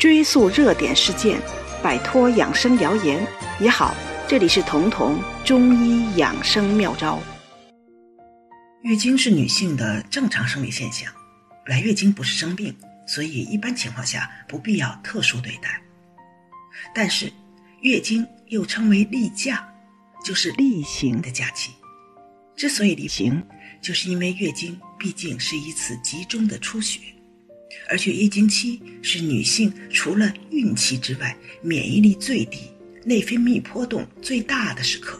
追溯热点事件，摆脱养生谣言也好。这里是彤彤中医养生妙招。月经是女性的正常生理现象，来月经不是生病，所以一般情况下不必要特殊对待。但是，月经又称为例假，就是例行的假期。之所以例行，就是因为月经毕竟是一次集中的出血。而且月经期是女性除了孕期之外免疫力最低、内分泌波动最大的时刻。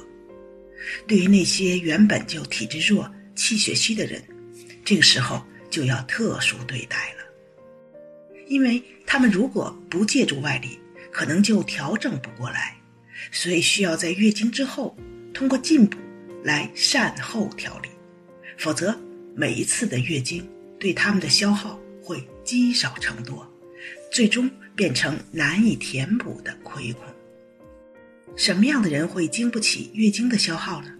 对于那些原本就体质弱、气血虚的人，这个时候就要特殊对待了，因为他们如果不借助外力，可能就调整不过来，所以需要在月经之后通过进补来善后调理，否则每一次的月经对他们的消耗。会积少成多，最终变成难以填补的亏空。什么样的人会经不起月经的消耗呢？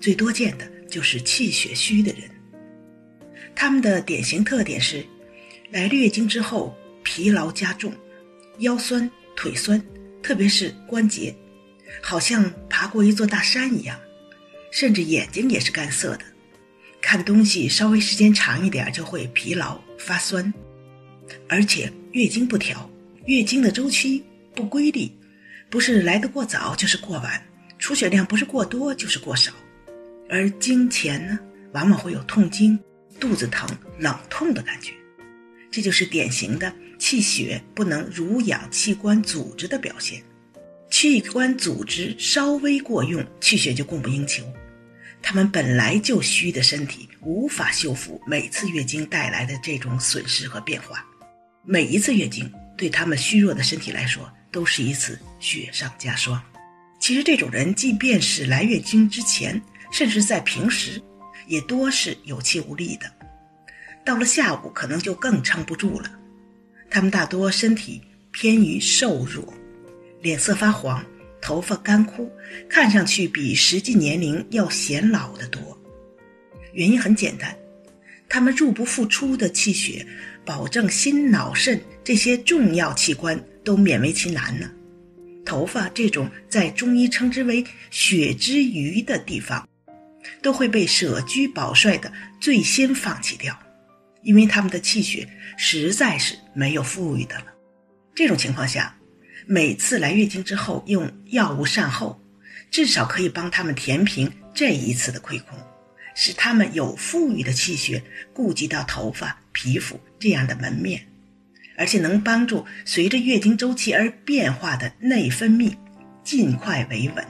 最多见的就是气血虚的人。他们的典型特点是，来月经之后疲劳加重，腰酸腿酸，特别是关节，好像爬过一座大山一样，甚至眼睛也是干涩的。看东西稍微时间长一点就会疲劳发酸，而且月经不调，月经的周期不规律，不是来得过早就是过晚，出血量不是过多就是过少，而经前呢，往往会有痛经、肚子疼、冷痛的感觉，这就是典型的气血不能濡养器官组织的表现，器官组织稍微过用，气血就供不应求。他们本来就虚的身体无法修复每次月经带来的这种损失和变化，每一次月经对他们虚弱的身体来说都是一次雪上加霜。其实这种人即便是来月经之前，甚至在平时，也多是有气无力的，到了下午可能就更撑不住了。他们大多身体偏于瘦弱，脸色发黄。头发干枯，看上去比实际年龄要显老得多。原因很简单，他们入不敷出的气血，保证心脑肾这些重要器官都勉为其难呢。头发这种在中医称之为血之余的地方，都会被舍居保帅的最先放弃掉，因为他们的气血实在是没有富裕的了。这种情况下。每次来月经之后用药物善后，至少可以帮他们填平这一次的亏空，使他们有富裕的气血顾及到头发、皮肤这样的门面，而且能帮助随着月经周期而变化的内分泌尽快维稳，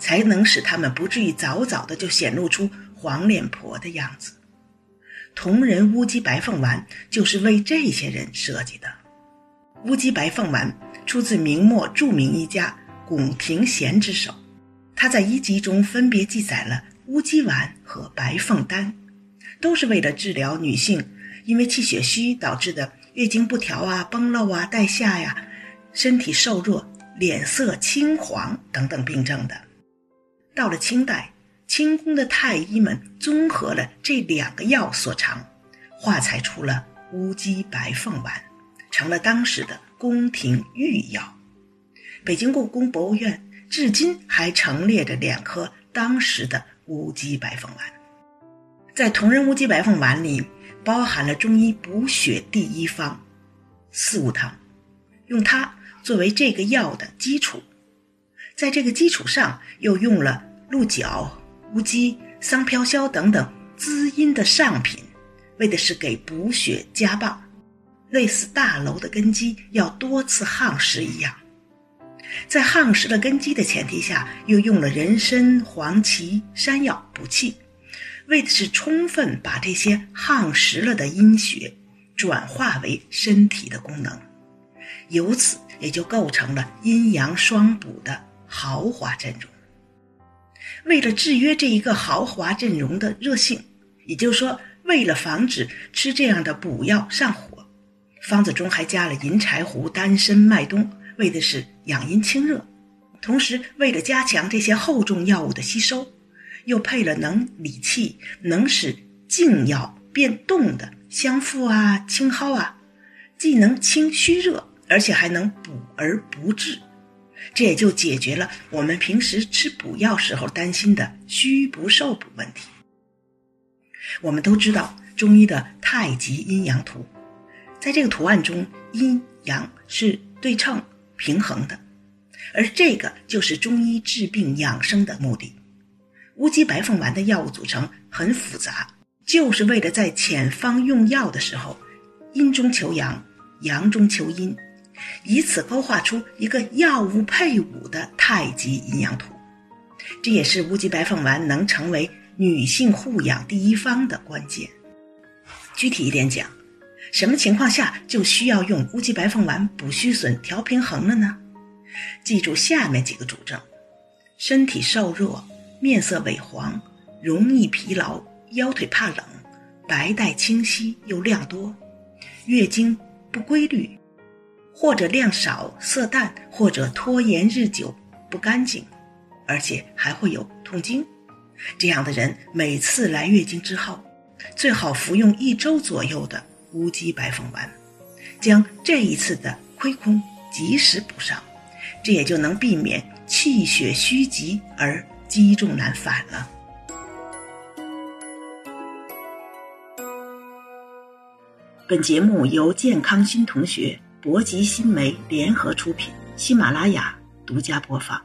才能使他们不至于早早的就显露出黄脸婆的样子。同仁乌鸡白凤丸就是为这些人设计的，乌鸡白凤丸。出自明末著名医家龚廷贤之手，他在医集中分别记载了乌鸡丸和白凤丹，都是为了治疗女性因为气血虚导致的月经不调啊、崩漏啊、带下呀、身体瘦弱、脸色青黄等等病症的。到了清代，清宫的太医们综合了这两个药所长，化裁出了乌鸡白凤丸，成了当时的。宫廷御药，北京故宫博物院至今还陈列着两颗当时的乌鸡白凤丸。在同仁乌鸡白凤丸里，包含了中医补血第一方四物汤，用它作为这个药的基础，在这个基础上又用了鹿角、乌鸡、桑飘消等等滋阴的上品，为的是给补血加棒。类似大楼的根基要多次夯实一样，在夯实了根基的前提下，又用了人参、黄芪、山药补气，为的是充分把这些夯实了的阴血转化为身体的功能，由此也就构成了阴阳双补的豪华阵容。为了制约这一个豪华阵容的热性，也就是说，为了防止吃这样的补药上火。方子中还加了银柴胡、丹参、麦冬，为的是养阴清热。同时，为了加强这些厚重药物的吸收，又配了能理气、能使静药变动的香附啊、青蒿啊，既能清虚热，而且还能补而不滞，这也就解决了我们平时吃补药时候担心的虚不受补问题。我们都知道中医的太极阴阳图，在这个图案中，阴阳是对称平衡的，而这个就是中医治病养生的目的。乌鸡白凤丸的药物组成很复杂，就是为了在遣方用药的时候，阴中求阳，阳中求阴，以此勾画出一个药物配伍的太极阴阳图。这也是乌鸡白凤丸能成为女性护养第一方的关键。具体一点讲，什么情况下就需要用乌鸡白凤丸补虚损、调平衡了呢？记住下面几个主症：身体瘦弱。面色萎黄，容易疲劳，腰腿怕冷，白带清晰又量多，月经不规律，或者量少色淡，或者拖延日久不干净，而且还会有痛经。这样的人每次来月经之后，最好服用一周左右的乌鸡白凤丸，将这一次的亏空及时补上，这也就能避免气血虚极而。积重难返了。本节目由健康新同学、博吉新媒联合出品，喜马拉雅独家播放。